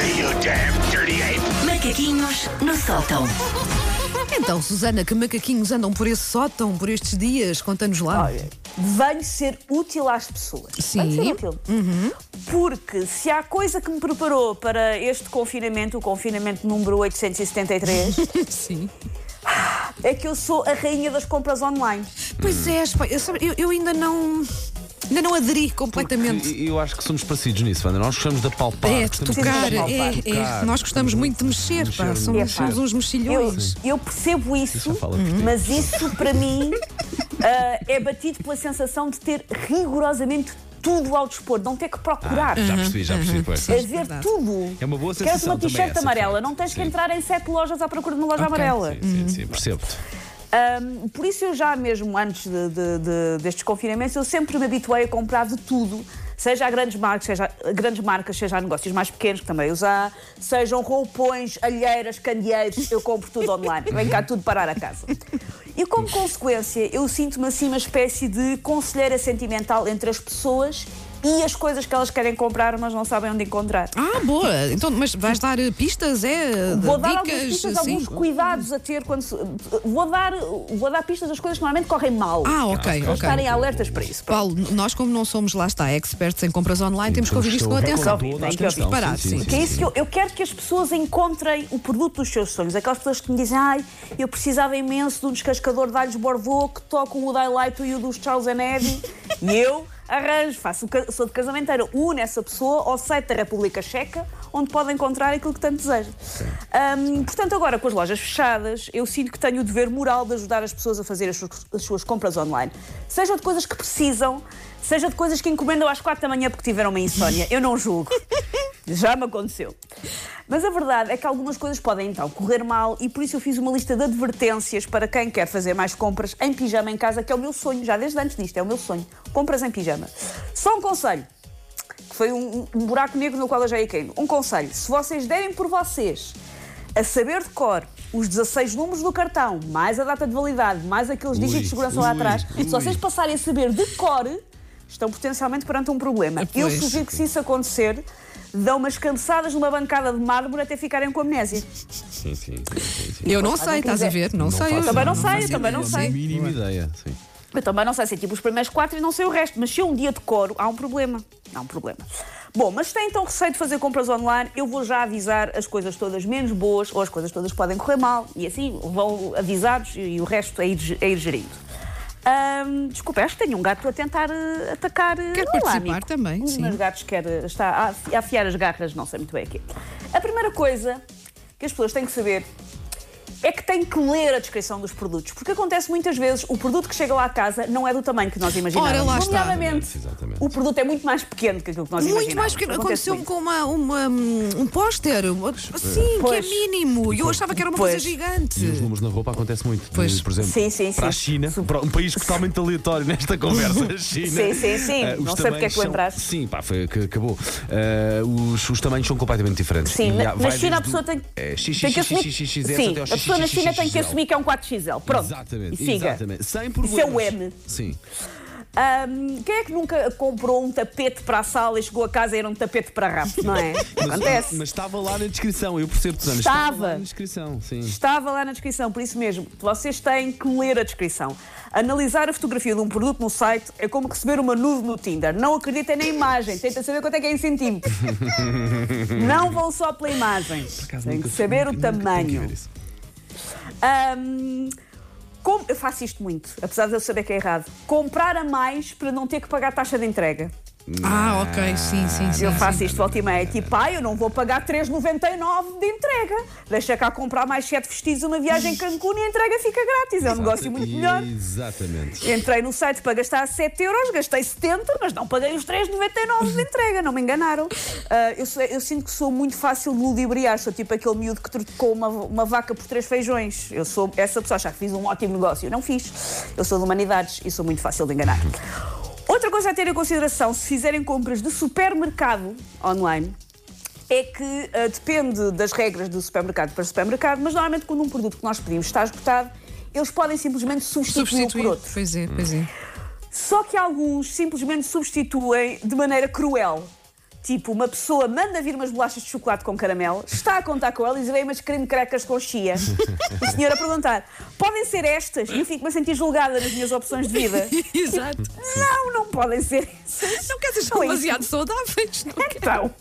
me, you damn dirty ape! Macaquinhos no sótão. Então, Susana, que macaquinhos andam por esse sótão por estes dias? Conta-nos lá. Olha, venho ser útil às pessoas. Sim. Venho ser útil. Porque se há coisa que me preparou para este confinamento, o confinamento número 873, Sim. é que eu sou a rainha das compras online. Pois é, eu- eu ainda não. Ainda não aderi completamente. E- Eu acho que somos parecidos nisso, Wanda. Nós gostamos de palpar. É, de tocar, de é, palpar. é. Tocar. Nós gostamos muito de mexer, pá. Mexer, Somos, mexer. somos uns Eu, mexilhões. eu percebo isso, mas isso para mim ah, é batido pela sensação de ter rigorosamente tudo ao dispor, não ter que procurar. Já percebi, já percebi. pois. É ver tudo. É uma boa Queres sensação uma também t-shirt amarela, não tens que Sim. entrar em sete lojas à procura de uma loja Ok. amarela. Sim, sim, sim, percebo-te. Ahm, por isso eu já mesmo antes de, de- de- destes confinamentos eu sempre me habituei a comprar de tudo. Seja a grandes marcas, seja a grandes marcas, seja a negócios mais pequenos que também há, sejam roupões, alheiras, candeeiros, eu compro tudo online. Vem cá tudo parar a casa. E como consequência, eu sinto-me assim uma espécie de conselheira sentimental entre as pessoas e as coisas que elas querem comprar, mas não sabem onde encontrar. Ah, boa. Então, mas vais dar eh, pistas, é? Vou dar dicas, algumas pistas, sim. alguns cuidados a ter quando se... vou dar vou dar pistas das coisas que normalmente correm mal. Ah, ok, Para ok. estarem alertas para isso. Paulo, nós como não somos, lá está, experts em compras online, temos que ouvir isto com atenção. Temos que preparar, Sim, Que é isso que eu, eu quero que as pessoas encontrem o produto dos seus sonhos. Aquelas pessoas que me dizem, ai, eu precisava imenso de um descascador de alhos Bordeaux que tocam o Daylight e o dos Charles and Eddie. e eu arranjo, faço, sou de casamenteira, une essa pessoa ao site da República Checa, onde pode encontrar aquilo que tanto deseja. Ahm, portanto, agora com as lojas fechadas, eu sinto que tenho o dever moral de ajudar as pessoas a fazer as suas, as suas compras online. Seja de coisas que precisam, seja de coisas que encomendam às quatro da manhã porque tiveram uma insónia. Eu não julgo. Já me aconteceu. Mas a verdade é que algumas coisas podem então correr mal e por isso eu fiz uma lista de advertências para quem quer fazer mais compras em pijama em casa, que é o meu sonho, já desde antes disto, é o meu sonho. Compras em pijama. Só um conselho, que foi um, um buraco negro no qual eu já ia caindo. Um conselho, se vocês derem por vocês a saber de cor os 16 números do cartão, mais a data de validade, mais aqueles dígitos de segurança lá atrás, se vocês passarem a saber de cor, estão potencialmente perante um problema. Eu Pois. sugiro que se isso acontecer, dão umas cansadas numa bancada de mármore até ficarem com amnésia. Sim, sim, sim, sim. Eu não sei, estás a ver? Não, sei. faço- eu- Também não sei, faço eu também não sei. Mínima ideia, sim. Eu também não sei se é tipo os primeiros quatro e não sei o resto, mas se é um dia de coro, há um problema. Há um problema. Bom, mas se tem então receio de fazer compras online, eu vou já avisar as coisas todas menos boas ou as coisas todas podem correr mal e assim vão avisados e, e o resto é ir, é ir gerindo. Ahm, desculpa, acho que tenho um gato a tentar eh, atacar. eh, Quer Olá, participar amigo. também, Um dos sim. meus gatos quer, eh, está a afiar as garras, não sei muito bem aqui. A primeira coisa que as pessoas têm que saber é que tem que ler a descrição dos produtos. Porque acontece muitas vezes, o produto que chega lá à casa não é do tamanho que nós imaginamos. Ora, lá está. Nomeadamente, Exatamente. o produto é muito mais pequeno que aquilo que nós Muito imaginamos. mais pequeno. Acontece Aconteceu-me muito. com uma, uma, um póster, assim, que é Pois. mínimo. E eu achava que era uma Pois. coisa gigante. E os números na roupa acontece muito. Pois. Por exemplo, Sim, sim, para a sim. China, para um país totalmente aleatório nesta conversa, a China. Sim, sim, sim. eh, os Não sei porque é que lembraste. Sim, pá, foi que acabou. Eh, os, os tamanhos são completamente diferentes. Sim, E na, na China a pessoa o- tem, É, X, tem que X, X, assumir. X, X, S Sim, até ao a pessoa na China tem que assumir que é um 4XL. Pronto. Exatamente, E siga. exatamente. Sem problemas. Isso é o M. Sim. Ahm, quem é que nunca comprou um tapete para a sala e chegou a casa e era um tapete para rato, não é? Mas, Acontece. mas estava lá na descrição, eu percebo, Susana. Estava. lá na descrição, sim. Estava lá na descrição, por isso mesmo, vocês têm que ler a descrição. Analisar a fotografia de um produto no site é como receber uma nude no Tinder. Não acreditem na imagem, tentem saber quanto é que é em centímetros. Não vão só pela imagem, nunca- que saber o tamanho. Ahm, como- eu faço isto muito, apesar de eu saber que é errado. Comprar a mais para não ter que pagar taxa de entrega. Ah, ok, sim, sim, sim. Eu sim. faço isto volta e meia. Tipo, ah, eu não vou pagar 3,99 de entrega. Deixa cá comprar mais 7 vestidos uma viagem em Cancún e a entrega fica grátis. É um negócio muito melhor. Exatamente. Entrei no site para gastar 7 euros, gastei 70, mas não paguei os 3,99 de entrega, não me enganaram. Ah, eu, sou- eu sinto que sou muito fácil de ludibriar, sou tipo aquele miúdo que trocou uma, uma vaca por três feijões. Eu sou essa pessoa, já que fiz um ótimo negócio. Eu não fiz. Eu sou de humanidades e sou muito fácil de enganar. Outra coisa a ter em consideração, se fizerem compras de supermercado online, é que ah, depende das regras do supermercado para supermercado, mas normalmente quando um produto que nós pedimos está esgotado, eles podem simplesmente substituí-lo por Substituir. outro. Pois é, pois é. Só que alguns simplesmente substituem de maneira cruel. Tipo, uma pessoa manda vir umas bolachas de chocolate com caramelo, está a contar com elas e vem umas creme crackers com chia. O senhor a perguntar: podem ser estas? E eu fico-me a sentir julgada nas minhas opções de vida. Exato. Não, não podem ser essas. Não quer dizer isso. demasiado saudáveis. Não. Então,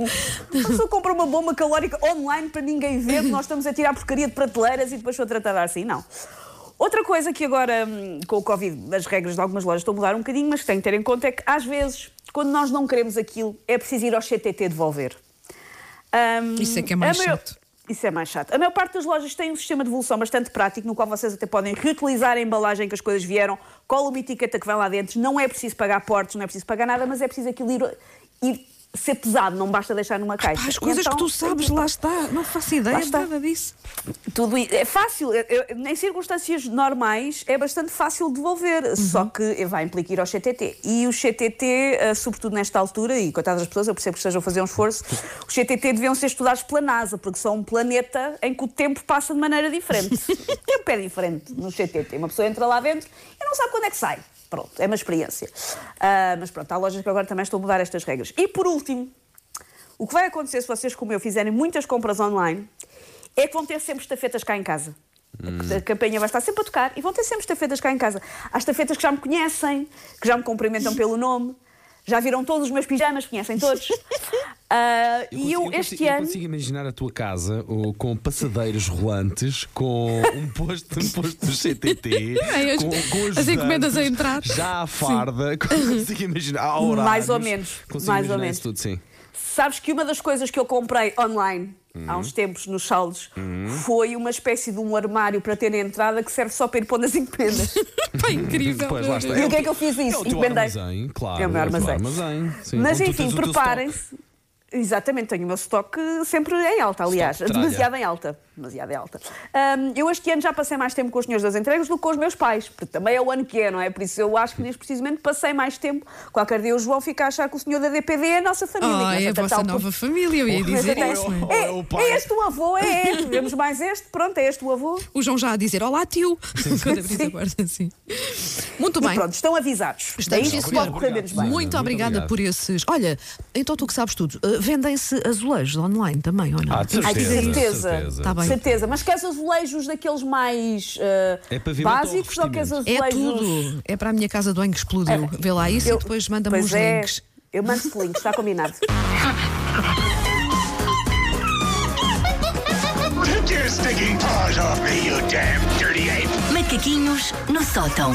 a pessoa compra uma bomba calórica online para ninguém ver, nós estamos a tirar porcaria de prateleiras e depois sou tratada assim. Não. Outra coisa que agora, hum, com o Covid, as regras de algumas lojas estão a mudar um bocadinho, mas que tem que ter em conta é que, às vezes, quando nós não queremos aquilo, é preciso ir ao CTT devolver. Hum, Isso é que é mais maior- chato. Isso é mais chato. A maior parte das lojas tem um sistema de devolução bastante prático, no qual vocês até podem reutilizar a embalagem que as coisas vieram, cola uma etiqueta que vai lá dentro, não é preciso pagar portos, não é preciso pagar nada, mas é preciso aquilo ir, ir ser pesado, não basta deixar numa caixa. Pá, as coisas Então, que tu sabes, lá está. Não faço ideia de nada disso. Tudo é fácil, em circunstâncias normais é bastante fácil devolver, só que vai implicar ir ao CTT. E o CTT, eh, sobretudo nesta altura, e coitadas das pessoas, eu percebo que estejam a fazer um esforço, os CTT deviam ser estudados pela NASA, porque são um planeta em que o tempo passa de maneira diferente. o tempo é diferente no CTT. Uma pessoa entra lá dentro e não sabe quando é que sai. Pronto, é uma experiência. Ah, mas pronto, há lojas que agora também estão a mudar estas regras. E por último, o que vai acontecer se vocês, como eu, fizerem muitas compras online é que vão ter sempre estafetas cá em casa. A campanha vai estar sempre a tocar e vão ter sempre estafetas cá em casa. Há estafetas que já me conhecem, que já me cumprimentam pelo nome, já viram todos os meus pijamas, conhecem todos. Ah, e eu, consigo, este eu ano. consigo imaginar a tua casa ou, com passadeiros rolantes, com um posto, um posto do CTT, as- com, com as encomendas a entrar. Já a farda, consigo imaginar. há horários, Mais ou menos, Consigo mais ou menos. tudo, sim. Sabes que uma das coisas que eu comprei online há Uhum. uns tempos nos saldos foi uma espécie de um armário para ter na entrada que serve só para ir pondo as encomendas. Pá, incrível. Pois, lá está. Deus. E o que é que eu fiz É isso? o teu Encomendei. armazém, claro. É o meu teu armazém. armazém, sim. Mas enfim, preparem-se. Exatamente, tenho o meu estoque sempre em alta, aliás, demasiado em alta. Demasiado em alta. Ahm, eu este ano já passei mais tempo com os senhores das entregas do que com os meus pais, porque também é o ano que é, não é? Por isso eu acho que neste precisamente passei mais tempo. Qualquer dia o João fica a achar que o senhor da DPD é a nossa família. Ah, Começa é a vossa o nova família, eu ia dizer isso. é? É, Ou é o pai. é este o avô, é, é. Vemos mais este, pronto, é este o avô. O João já a dizer Olá, tio. Quando abris a porta, assim. Muito E bem. pronto, estão avisados. Estamos, Daí sim, menos bem. Muito, Muito obrigada obrigado. por esses. Olha, então tu que sabes tudo, uh, vendem-se azulejos online também, ou não? Ah, de Ai, de certeza. certeza. certeza. Tá bem. Certeza, mas queres azulejos daqueles mais eh, É ou básicos ou queres revestimento? É azulejos? tudo. É para a minha casa do banho que explodiu. Vê lá isso Eu- e depois manda-me os é, links. Eu mando-te links, está combinado. Take your stinking paws off me, you damn dirty ape! Macaquinhos no sótão.